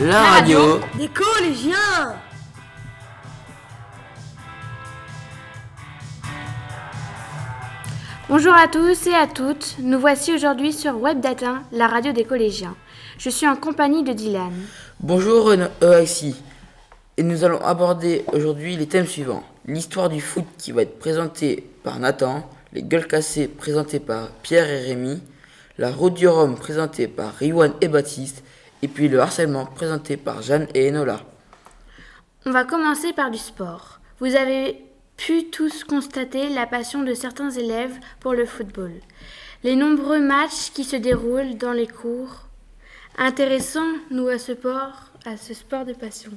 La radio des collégiens. Bonjour à tous et à toutes, nous voici aujourd'hui sur Web Data, la radio des collégiens. Je suis en compagnie de Dylan. Bonjour Alexis, et nous allons aborder aujourd'hui les thèmes suivants. L'histoire du foot qui va être présentée par Nathan, les gueules cassées présentées par Pierre et Rémi, la route du Rhum présentée par Riwan et Baptiste, et puis le harcèlement présenté par Jeanne et Enola. On va commencer par du sport. Vous avez pu tous constater la passion de certains élèves pour le football. Les nombreux matchs qui se déroulent dans les cours. Intéressant, nous, à ce sport, à ce sport de passion.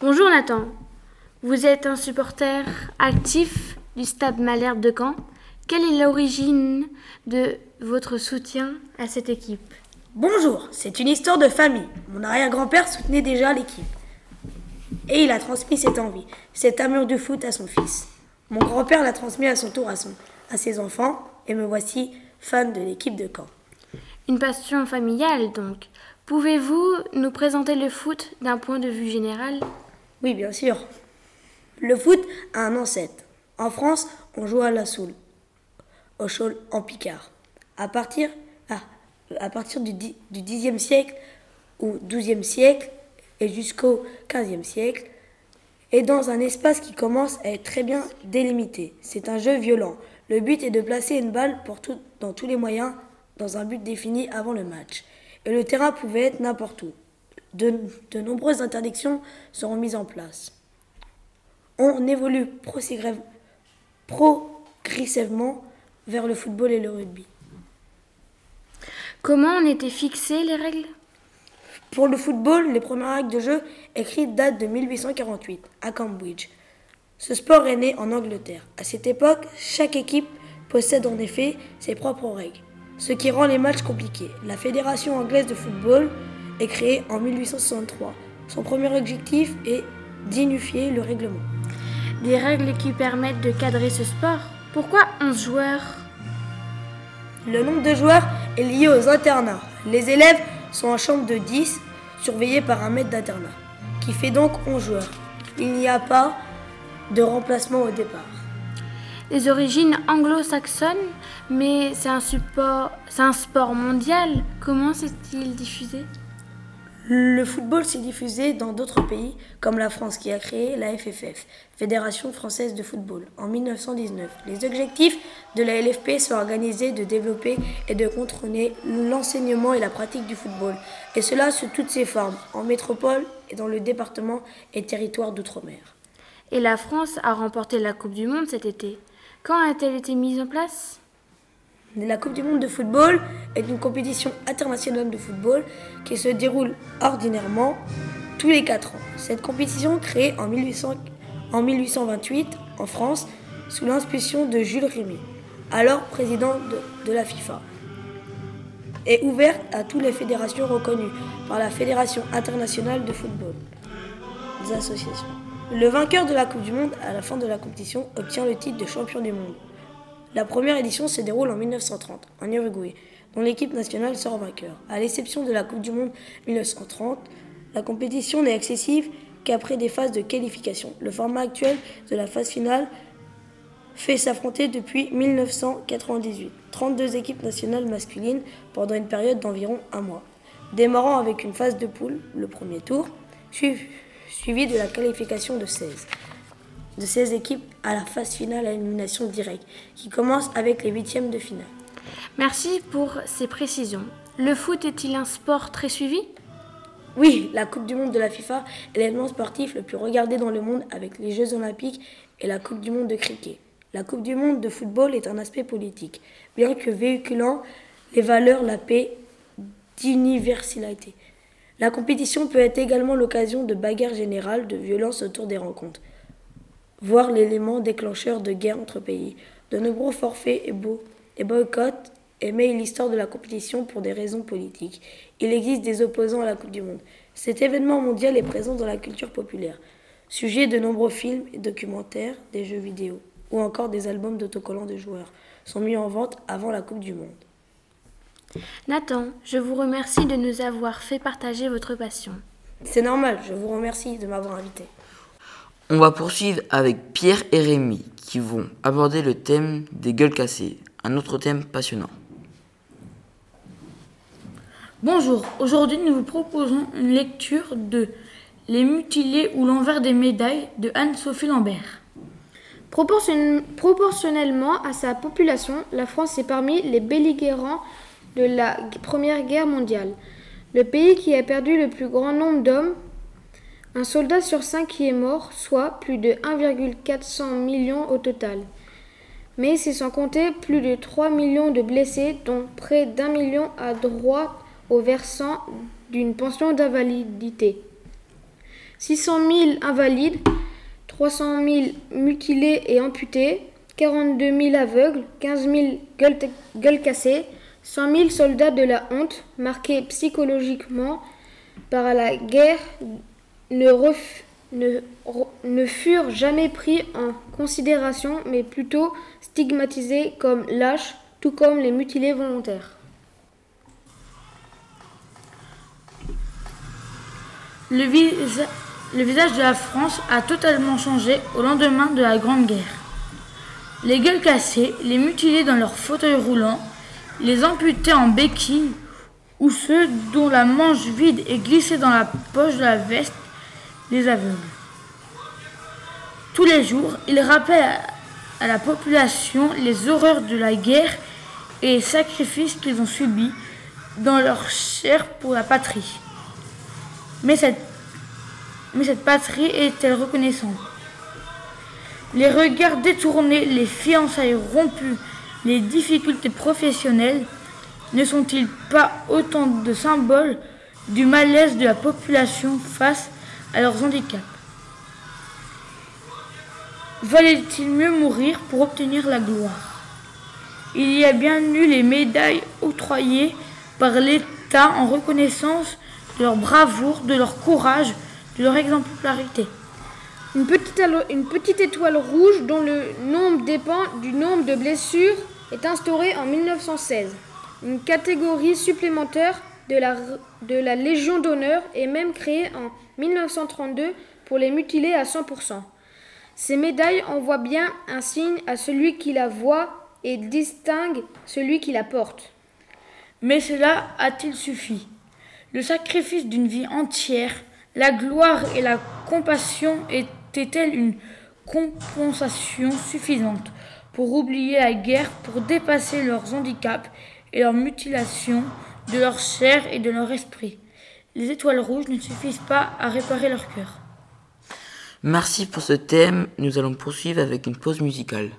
Bonjour Nathan. Vous êtes un supporter actif du Stade Malherbe de Caen. Quelle est l'origine de votre soutien à cette équipe Bonjour, c'est une histoire de famille. Mon arrière-grand-père soutenait déjà l'équipe. Et il a transmis cette envie, cet amour du foot à son fils. Mon grand-père l'a transmis à son tour à, son, à ses enfants, et me voici fan de l'équipe de Caen. Une passion familiale donc. Pouvez-vous nous présenter le foot d'un point de vue général? Oui, bien sûr. Le foot a un ancêtre. En France, on joue à la soule au Chaul en Picard. À partir, ah, à partir du, du Xe siècle ou XIIe siècle et jusqu'au XVe siècle, et dans un espace qui commence à être très bien délimité. C'est un jeu violent. Le but est de placer une balle pour tout, dans tous les moyens dans un but défini avant le match. Et le terrain pouvait être n'importe où. De, de, nombreuses interdictions seront mises en place. On évolue progressivement vers le football et le rugby. Comment ont été fixées les règles? Pour le football, les premières règles de jeu écrites datent de 1848 à Cambridge. Ce sport est né en Angleterre. À cette époque, chaque équipe possède en effet ses propres règles, ce qui rend les matchs compliqués. La Fédération anglaise de football est créée en 1863. Son premier objectif est d'unifier le règlement. Des règles qui permettent de cadrer ce sport Pourquoi 11 joueurs? Le nombre de joueurs est lié aux internats. Les élèves sont en chambre de 10, surveillés par un maître d'internat, qui fait donc 11 joueurs. Il n'y a pas de remplacement au départ. Les origines anglo-saxonnes, mais c'est un, un sport mondial. Comment s'est-il diffusé? Le football s'est diffusé dans d'autres pays, comme la France qui a créé la FFF, Fédération française de football, en 1919. Les objectifs de la LFP sont organisés de développer et de contrôler l'enseignement et la pratique du football, et cela sous toutes ses formes, en métropole et dans le département et territoire d'outre-mer. Et la France a remporté la Coupe du Monde cet été. Quand a-t-elle été mise en place? La Coupe du Monde de football est une compétition internationale de football qui se déroule ordinairement tous les 4 ans. Cette compétition, créée en, 1828 en France sous l'inspiration de Jules Rémy, alors président de, la FIFA, est ouverte à toutes les fédérations reconnues par la Fédération internationale de football. Le vainqueur de la Coupe du Monde à la fin de la compétition obtient le titre de champion du monde. La première édition se déroule en 1930, en Uruguay, dont l'équipe nationale sort vainqueur. À l'exception de la Coupe du Monde 1930, la compétition n'est accessible qu'après des phases de qualification. Le format actuel de la phase finale fait s'affronter depuis 1998 32 équipes nationales masculines pendant une période d'environ un mois, démarrant avec une phase de poule, le premier tour, suivi de la qualification de 16 de 16 équipes à la phase finale à élimination directe, qui commence avec les huitièmes de finale. Merci pour ces précisions. Le foot est-il un sport très suivi? Oui, la Coupe du Monde de la FIFA est l'événement sportif le plus regardé dans le monde avec les Jeux Olympiques et la Coupe du Monde de cricket. La Coupe du Monde de football est un aspect politique, bien que véhiculant les valeurs, la paix, d'universalité. La compétition peut être également l'occasion de bagarres générales, de violences autour des rencontres voire l'élément déclencheur de guerre entre pays. De nombreux forfaits et, et boycotts émaillent l'histoire de la compétition pour des raisons politiques. Il existe des opposants à la Coupe du Monde. Cet événement mondial est présent dans la culture populaire, sujet de nombreux films et documentaires, des jeux vidéo ou encore des albums d'autocollants de joueurs sont mis en vente avant la Coupe du Monde. Nathan, je vous remercie de nous avoir fait partager votre passion. C'est normal, je vous remercie de m'avoir invité. On va poursuivre avec Pierre et Rémi qui vont aborder le thème des gueules cassées, un autre thème passionnant. Bonjour, aujourd'hui nous vous proposons une lecture de Les mutilés ou l'envers des médailles de Anne-Sophie Lambert. Proportionnellement à sa population, la France est parmi les belligérants de la Première Guerre mondiale. Le pays qui a perdu le plus grand nombre d'hommes, un soldat sur cinq qui est mort, soit plus de 1,400 millions au total. Mais c'est sans compter plus de 3 millions de blessés, dont près d'un million à droit au versant d'une pension d'invalidité. 600 000 invalides, 300 000 mutilés et amputés, 42 000 aveugles, 15 000 gueules, gueules cassées, 100 000 soldats de la honte, marqués psychologiquement par la guerre, ne, furent jamais pris en considération, mais plutôt stigmatisés comme lâches, tout comme les mutilés volontaires. Le, le visage de la France a totalement changé au lendemain de la Grande Guerre. Les gueules cassées, les mutilés dans leurs fauteuils roulants, les amputés en béquilles ou ceux dont la manche vide est glissée dans la poche de la veste, les aveugles. Tous les jours, ils rappellent à la population les horreurs de la guerre et les sacrifices qu'ils ont subis dans leur chair pour la patrie. Mais cette, mais cette patrie est-elle reconnaissante? Les regards détournés, les fiançailles rompues, les difficultés professionnelles ne sont-ils pas autant de symboles du malaise de la population face à leurs handicaps Valait-il mieux mourir pour obtenir la gloire? Il y a bien eu les médailles octroyées par l'État en reconnaissance de leur bravoure, de leur courage, de leur exemplarité. Une petite, étoile rouge dont le nombre dépend du nombre de blessures est instaurée en 1916. Une catégorie supplémentaire de la, de la Légion d'honneur est même créée en 1932 pour les mutilés à 100%. Ces médailles envoient bien un signe à celui qui la voit et distingue celui qui la porte. Mais cela a-t-il suffi? Le sacrifice d'une vie entière, la gloire et la compassion est était-elle une compensation suffisante pour oublier la guerre, pour dépasser leurs handicaps et leurs mutilations de leur chair et de leur esprit? Les étoiles rouges ne suffisent pas à réparer leur cœur. Merci pour ce thème. Nous allons poursuivre avec une pause musicale.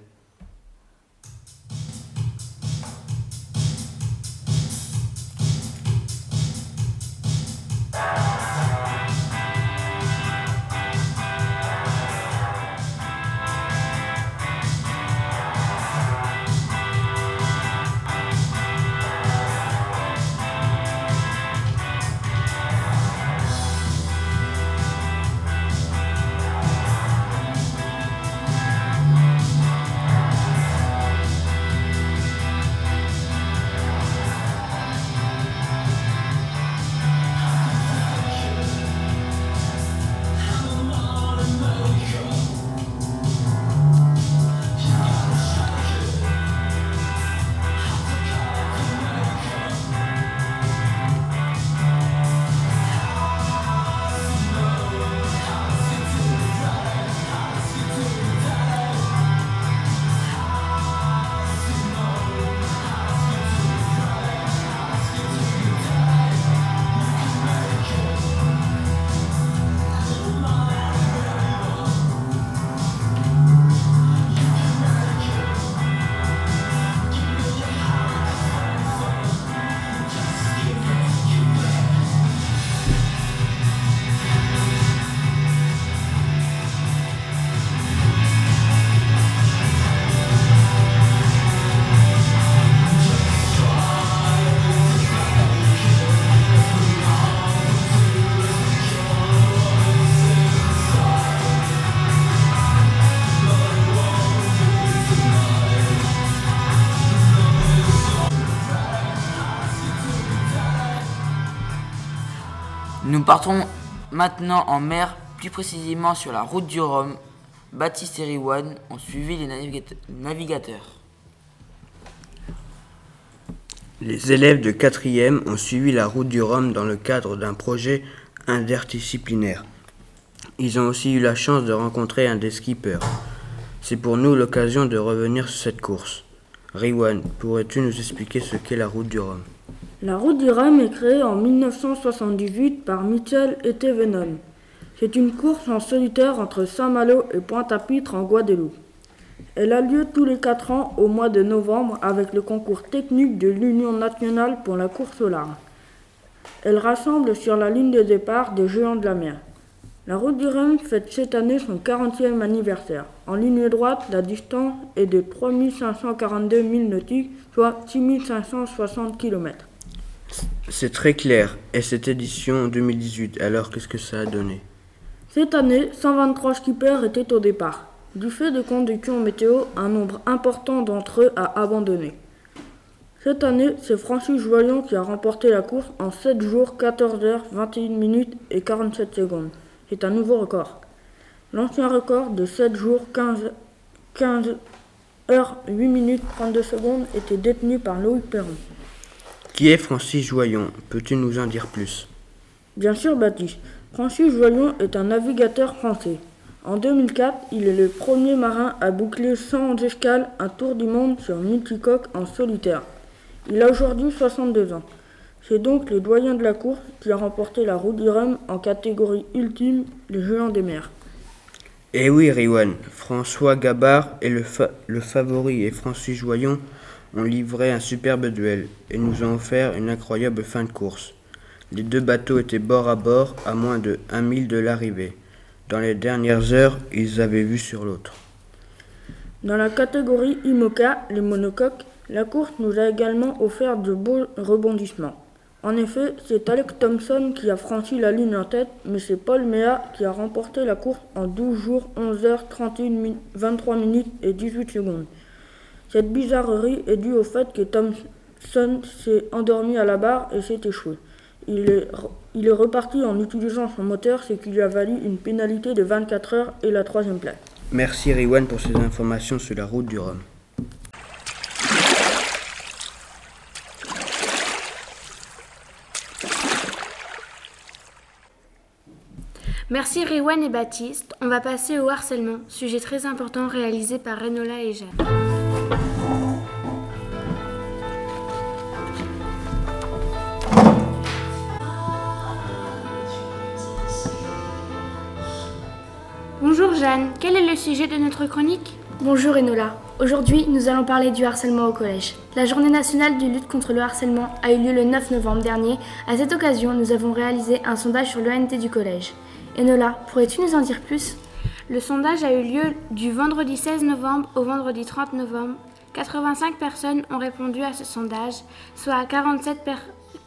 Nous partons maintenant en mer, plus précisément sur la route du Rhum. Baptiste et Riwan ont suivi les navigateurs. Les élèves de 4e ont suivi la route du Rhum dans le cadre d'un projet interdisciplinaire. Ils ont aussi eu la chance de rencontrer un des skippers. C'est pour nous l'occasion de revenir sur cette course. Riwan, pourrais-tu nous expliquer ce qu'est la route du Rhum? La route du Rhum est créée en 1978 par Mitchell et Tevenon. C'est une course en solitaire entre Saint-Malo et Pointe-à-Pitre en Guadeloupe. Elle a lieu tous les 4 ans au mois de novembre avec le concours technique de l'Union nationale pour la course au large. Elle rassemble sur la ligne de départ des géants de la mer. La route du Rhum fête cette année son 40e anniversaire. En ligne droite, la distance est de 3542 milles nautiques, soit 6560 km. C'est très clair. Et cette édition en 2018, alors qu'est-ce que ça a donné? Cette année, 123 skippers étaient au départ. Du fait de conditions météo, un nombre important d'entre eux a abandonné. Cette année, c'est Francis Joyon qui a remporté la course en 7 jours, 14 heures, 21 minutes et 47 secondes. C'est un nouveau record. L'ancien record de 7 jours, 15, 15 heures, 8 minutes, 32 secondes était détenu par Loïc Perron. Qui est Francis Joyon? Peux-tu nous en dire plus? Bien sûr, Baptiste. Francis Joyon est un navigateur français. En 2004, il est le premier marin à boucler sans escale un tour du monde sur multicoque en solitaire. Il a aujourd'hui 62 ans. C'est donc le doyen de la course qui a remporté la roue du Rhum en catégorie ultime, les géants des mers. Eh oui, Riwan, François Gabard et le, le favori et Francis Joyon ont livré un superbe duel et nous ont offert une incroyable fin de course. Les deux bateaux étaient bord à bord à moins de 1 mille de l'arrivée. Dans les dernières heures, ils avaient vu sur l'autre. Dans la catégorie IMOCA, les monocoques, la course nous a également offert de beaux rebondissements. En effet, c'est Alex Thompson qui a franchi la ligne en tête, mais c'est Paul Mea qui a remporté la course en 12 jours, 11 heures, 31 23 minutes et 18 secondes. Cette bizarrerie est due au fait que Thompson s'est endormi à la barre et s'est échoué. Il est, il est reparti en utilisant son moteur, ce qui lui a valu une pénalité de 24 heures et la troisième place. Merci Riwan pour ces informations sur la route du Rhum. Merci Riwan et Baptiste. On va passer au harcèlement, sujet très important réalisé par Renola et Jeanne. Jeanne, quel est le sujet de notre chronique? Bonjour Enola. Aujourd'hui, nous allons parler du harcèlement au collège. La journée nationale de lutte contre le harcèlement a eu lieu le 9 novembre dernier. À cette occasion, nous avons réalisé un sondage sur l'ENT du collège. Enola, pourrais-tu nous en dire plus? Le sondage a eu lieu du vendredi 16 novembre au vendredi 30 novembre. 85 personnes ont répondu à ce sondage, soit à 47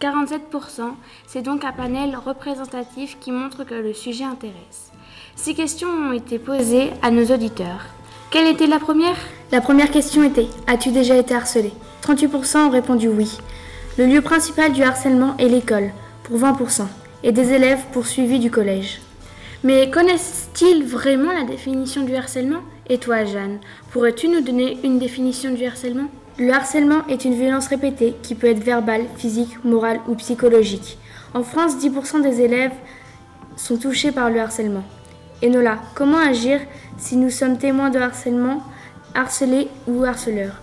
47%, c'est donc un panel représentatif qui montre que le sujet intéresse. Six questions ont été posées à nos auditeurs. Quelle était la première? La première question était As-tu déjà été harcelé? 38% ont répondu oui. Le lieu principal du harcèlement est l'école, pour 20%, et des élèves poursuivis du collège. Mais connaissent-ils vraiment la définition du harcèlement? Et toi, Jeanne, pourrais-tu nous donner une définition du harcèlement? Le harcèlement est une violence répétée qui peut être verbale, physique, morale ou psychologique. En France, 10% des élèves sont touchés par le harcèlement. Enola, comment agir si nous sommes témoins de harcèlement, harcelés ou harceleurs?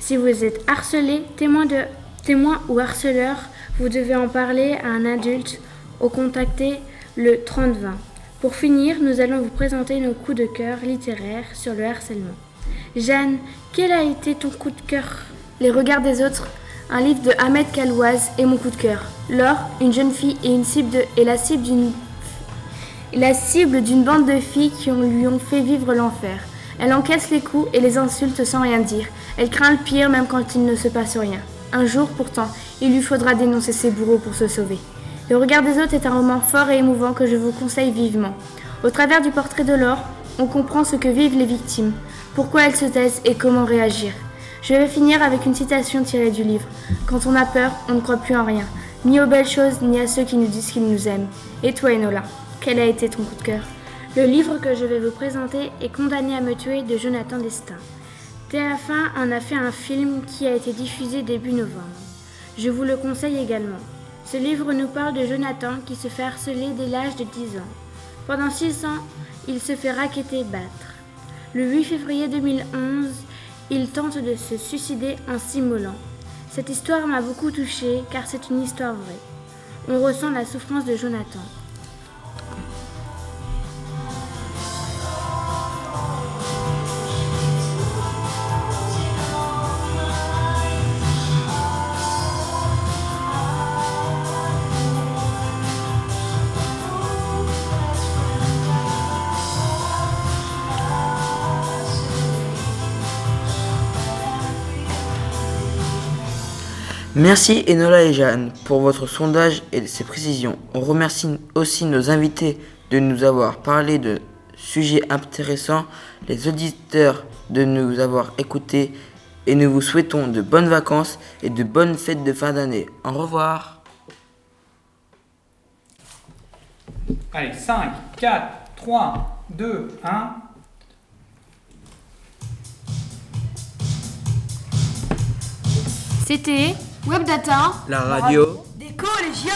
Si vous êtes harcelé, témoin, de, témoin ou harceleur, vous devez en parler à un adulte ou contacter le 3020. Pour finir, nous allons vous présenter nos coups de cœur littéraires sur le harcèlement. Jeanne, quel a été ton coup de cœur? Les regards des autres, un livre de Ahmed Kalouaz est mon coup de cœur. Laure, une jeune fille et une cible de, et la cible d'une la cible d'une bande de filles qui lui ont fait vivre l'enfer. Elle encaisse les coups et les insultes sans rien dire. Elle craint le pire même quand il ne se passe rien. Un jour, pourtant, il lui faudra dénoncer ses bourreaux pour se sauver. Le regard des autres est un roman fort et émouvant que je vous conseille vivement. Au travers du portrait de Laure, on comprend ce que vivent les victimes, pourquoi elles se taisent et comment réagir. Je vais finir avec une citation tirée du livre. Quand on a peur, on ne croit plus en rien. ni aux belles choses, ni à ceux qui nous disent qu'ils nous aiment. Et toi, Enola, quel a été ton coup de cœur Le livre que je vais vous présenter est Condamné à me tuer de Jonathan Destin. TF1 en a fait un film qui a été diffusé début novembre. Je vous le conseille également. Ce livre nous parle de Jonathan qui se fait harceler dès l'âge de 10 ans. Pendant 6 ans, il se fait raqueter et battre. Le 8 février 2011, il tente de se suicider en s'immolant. Cette histoire m'a beaucoup touchée car c'est une histoire vraie. On ressent la souffrance de Jonathan. Merci Enola et Jeanne pour votre sondage et ses précisions. On remercie aussi nos invités de nous avoir parlé de sujets intéressants, les auditeurs de nous avoir écoutés et nous vous souhaitons de bonnes vacances et de bonnes fêtes de fin d'année. Au revoir. Allez, 5, 4, 3, 2, 1. C'était Webdata. La radio. Des collégiens